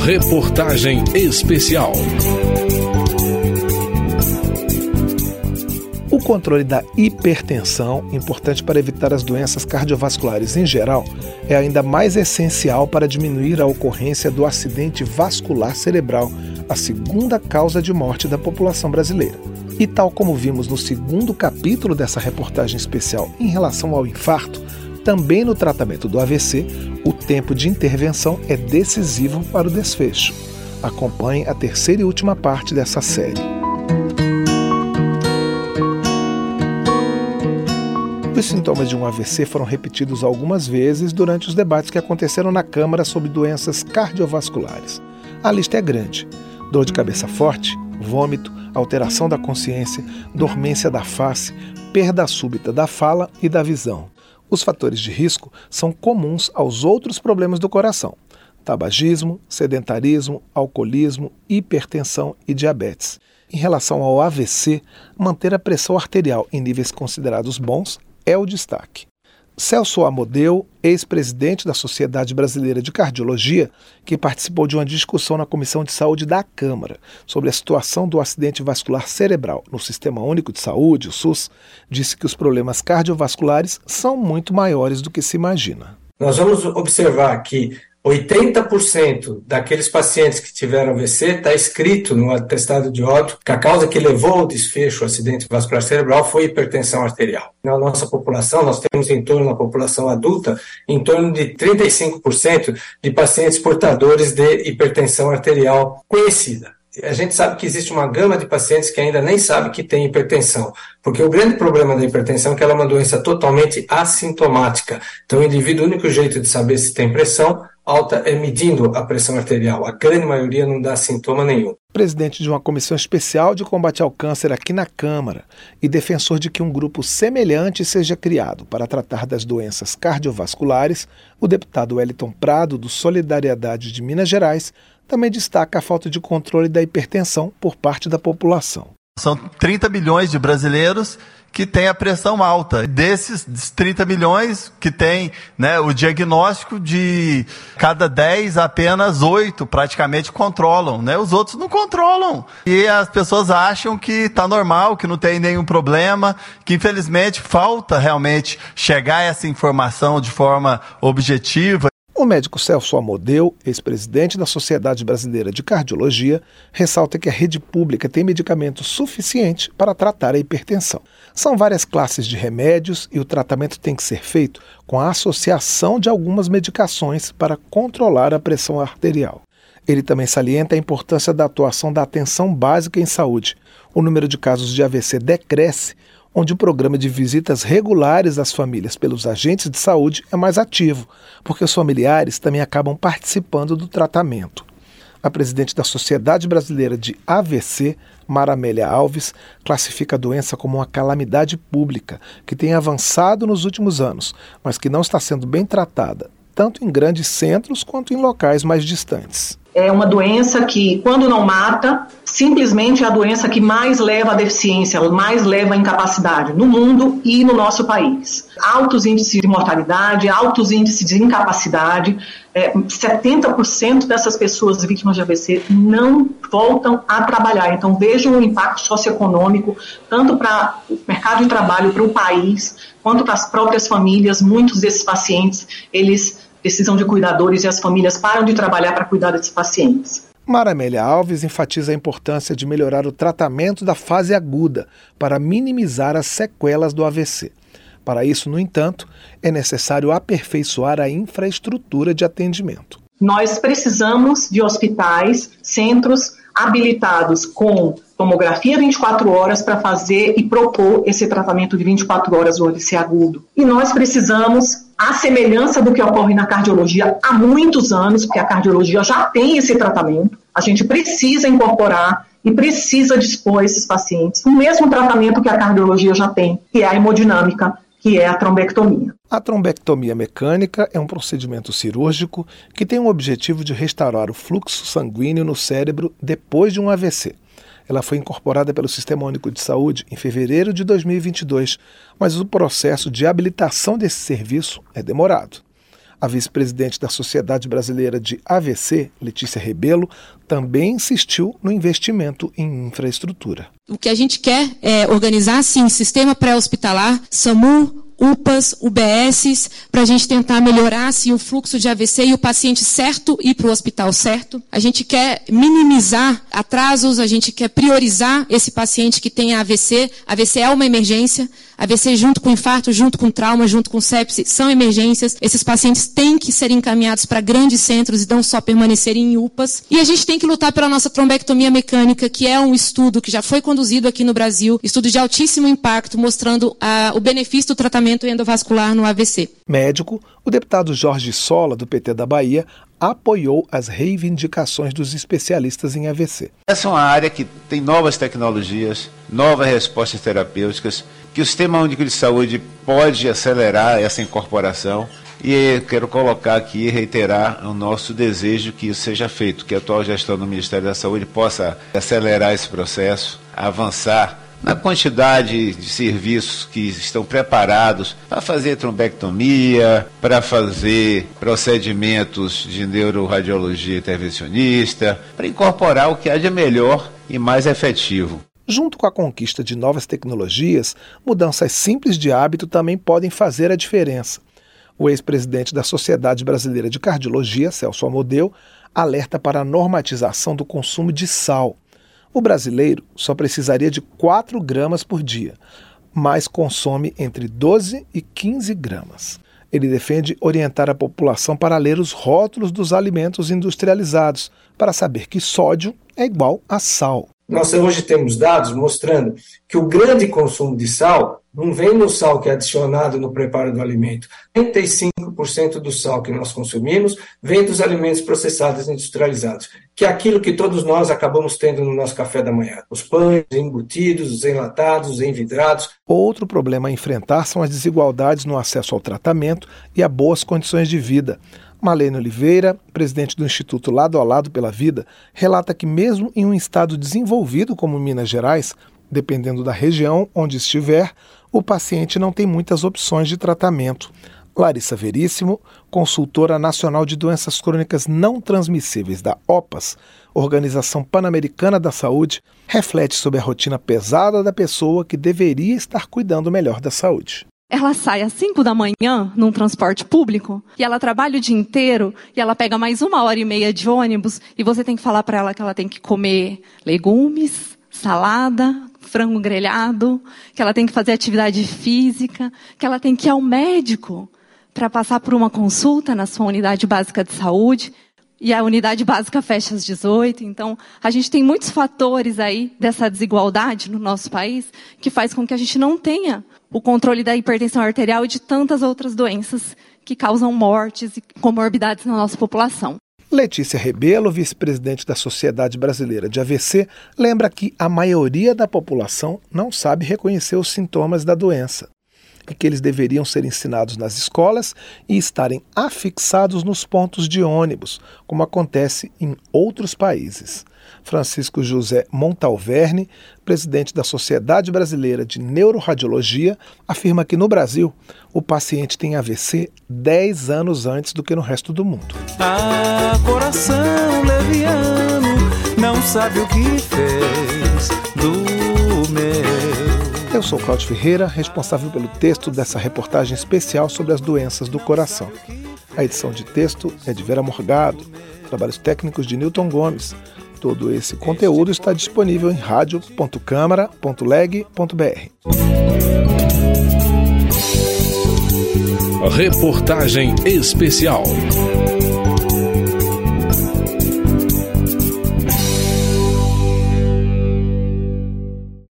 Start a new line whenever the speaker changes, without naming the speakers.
Reportagem especial.
O controle da hipertensão, importante para evitar as doenças cardiovasculares em geral, é ainda mais essencial para diminuir a ocorrência do acidente vascular cerebral, a segunda causa de morte da população brasileira. E tal como vimos no segundo capítulo dessa reportagem especial em relação ao infarto, também no tratamento do AVC, o tempo de intervenção é decisivo para o desfecho. Acompanhe a terceira e última parte dessa série. Os sintomas de um AVC foram repetidos algumas vezes durante os debates que aconteceram na Câmara sobre doenças cardiovasculares. A lista é grande: dor de cabeça forte, vômito, alteração da consciência, dormência da face, perda súbita da fala e da visão. Os fatores de risco são comuns aos outros problemas do coração: tabagismo, sedentarismo, alcoolismo, hipertensão e diabetes. Em relação ao AVC, manter a pressão arterial em níveis considerados bons é o destaque. Celso Amodeu, ex-presidente da Sociedade Brasileira de Cardiologia, que participou de uma discussão na Comissão de Saúde da Câmara sobre a situação do acidente vascular cerebral no Sistema Único de Saúde, o SUS, disse que os problemas cardiovasculares são muito maiores do que se imagina.
Nós vamos observar que 80% daqueles pacientes que tiveram AVC está escrito no atestado de óbito que a causa que levou ao desfecho, ao acidente vascular cerebral, foi hipertensão arterial. Na nossa população, nós temos em torno da população adulta, em torno de 35% de pacientes portadores de hipertensão arterial conhecida a gente sabe que existe uma gama de pacientes que ainda nem sabe que tem hipertensão, porque o grande problema da hipertensão é que ela é uma doença totalmente assintomática. Então, o indivíduo, o único jeito de saber se tem pressão alta é medindo a pressão arterial. A grande maioria não dá sintoma nenhum.
Presidente de uma comissão especial de combate ao câncer aqui na Câmara e defensor de que um grupo semelhante seja criado para tratar das doenças cardiovasculares, o deputado Wellington Prado, do Solidariedade de Minas Gerais, também destaca a falta de controle da hipertensão por parte da população.
São 30 milhões de brasileiros que têm a pressão alta. Desses 30 milhões que tem né, o diagnóstico de cada 10, apenas 8 praticamente controlam. Né? Os outros não controlam. E as pessoas acham que está normal, que não tem nenhum problema, que infelizmente falta realmente chegar essa informação de forma objetiva.
O médico Celso Amodeu, ex-presidente da Sociedade Brasileira de Cardiologia, ressalta que a rede pública tem medicamento suficiente para tratar a hipertensão. São várias classes de remédios e o tratamento tem que ser feito com a associação de algumas medicações para controlar a pressão arterial. Ele também salienta a importância da atuação da atenção básica em saúde. O número de casos de AVC decresce onde o programa de visitas regulares às famílias pelos agentes de saúde é mais ativo, porque os familiares também acabam participando do tratamento. A presidente da Sociedade Brasileira de AVC, Maramélia Alves, classifica a doença como uma calamidade pública que tem avançado nos últimos anos, mas que não está sendo bem tratada, tanto em grandes centros quanto em locais mais distantes.
É uma doença que, quando não mata, simplesmente é a doença que mais leva à deficiência, mais leva à incapacidade no mundo e no nosso país. Altos índices de mortalidade, altos índices de incapacidade. É, 70% dessas pessoas vítimas de AVC não voltam a trabalhar. Então, vejam o impacto socioeconômico, tanto para o mercado de trabalho, para o país, quanto para as próprias famílias. Muitos desses pacientes, eles precisam de cuidadores e as famílias param de trabalhar para cuidar desses pacientes.
Mara Amélia Alves enfatiza a importância de melhorar o tratamento da fase aguda para minimizar as sequelas do AVC. Para isso, no entanto, é necessário aperfeiçoar a infraestrutura de atendimento.
Nós precisamos de hospitais, centros habilitados com tomografia 24 horas para fazer e propor esse tratamento de 24 horas do AVC agudo. E nós precisamos a semelhança do que ocorre na cardiologia há muitos anos, porque a cardiologia já tem esse tratamento, a gente precisa incorporar e precisa dispor esses pacientes o mesmo tratamento que a cardiologia já tem, que é a hemodinâmica, que é a trombectomia.
A trombectomia mecânica é um procedimento cirúrgico que tem o objetivo de restaurar o fluxo sanguíneo no cérebro depois de um AVC. Ela foi incorporada pelo Sistema Único de Saúde em fevereiro de 2022, mas o processo de habilitação desse serviço é demorado. A vice-presidente da Sociedade Brasileira de AVC, Letícia Rebelo, também insistiu no investimento em infraestrutura.
O que a gente quer é organizar, sim, sistema pré-hospitalar, SAMU, UPAs, UBSs, para a gente tentar melhorar assim, o fluxo de AVC e o paciente certo ir para o hospital certo. A gente quer minimizar atrasos, a gente quer priorizar esse paciente que tem AVC. AVC é uma emergência. AVC junto com infarto, junto com trauma, junto com sepse, são emergências. Esses pacientes têm que ser encaminhados para grandes centros e não só permanecerem em UPAs. E a gente tem que lutar pela nossa trombectomia mecânica, que é um estudo que já foi conduzido aqui no Brasil, estudo de altíssimo impacto, mostrando a, o benefício do tratamento endovascular no AVC.
Médico, o deputado Jorge Sola, do PT da Bahia, apoiou as reivindicações dos especialistas em AVC.
Essa é uma área que tem novas tecnologias, novas respostas terapêuticas, que o Sistema Único de Saúde pode acelerar essa incorporação. E quero colocar aqui e reiterar o nosso desejo que isso seja feito, que a atual gestão do Ministério da Saúde possa acelerar esse processo, avançar na quantidade de serviços que estão preparados para fazer trombectomia, para fazer procedimentos de neuroradiologia intervencionista, para incorporar o que há de melhor e mais efetivo.
Junto com a conquista de novas tecnologias, mudanças simples de hábito também podem fazer a diferença. O ex-presidente da Sociedade Brasileira de Cardiologia, Celso Amodeu, alerta para a normatização do consumo de sal. O brasileiro só precisaria de 4 gramas por dia, mas consome entre 12 e 15 gramas. Ele defende orientar a população para ler os rótulos dos alimentos industrializados, para saber que sódio é igual a sal.
Nós hoje temos dados mostrando que o grande consumo de sal não vem no sal que é adicionado no preparo do alimento. 35% do sal que nós consumimos vem dos alimentos processados e industrializados, que é aquilo que todos nós acabamos tendo no nosso café da manhã. Os pães embutidos, os enlatados, os envidrados.
Outro problema a enfrentar são as desigualdades no acesso ao tratamento e a boas condições de vida. Malene Oliveira, presidente do Instituto Lado a Lado pela Vida, relata que, mesmo em um estado desenvolvido como Minas Gerais, dependendo da região onde estiver, o paciente não tem muitas opções de tratamento. Larissa Veríssimo, consultora nacional de doenças crônicas não transmissíveis da OPAS, Organização Pan-Americana da Saúde, reflete sobre a rotina pesada da pessoa que deveria estar cuidando melhor da saúde.
Ela sai às 5 da manhã num transporte público e ela trabalha o dia inteiro e ela pega mais uma hora e meia de ônibus e você tem que falar para ela que ela tem que comer legumes, salada, frango grelhado, que ela tem que fazer atividade física, que ela tem que ir ao médico para passar por uma consulta na sua unidade básica de saúde. E a unidade básica fecha às 18. Então, a gente tem muitos fatores aí dessa desigualdade no nosso país que faz com que a gente não tenha o controle da hipertensão arterial e de tantas outras doenças que causam mortes e comorbidades na nossa população.
Letícia Rebelo, vice-presidente da Sociedade Brasileira de AVC, lembra que a maioria da população não sabe reconhecer os sintomas da doença e que eles deveriam ser ensinados nas escolas e estarem afixados nos pontos de ônibus, como acontece em outros países. Francisco José Montalverne, presidente da Sociedade Brasileira de Neuroradiologia, afirma que no Brasil o paciente tem AVC 10 anos antes do que no resto do mundo.
Ah, coração leviano, não sabe o que fez.
Eu sou Cláudio Ferreira, responsável pelo texto dessa reportagem especial sobre as doenças do coração. A edição de texto é de Vera Morgado, trabalhos técnicos de Newton Gomes. Todo esse conteúdo está disponível em radio.câmara.leg.br.
Reportagem especial.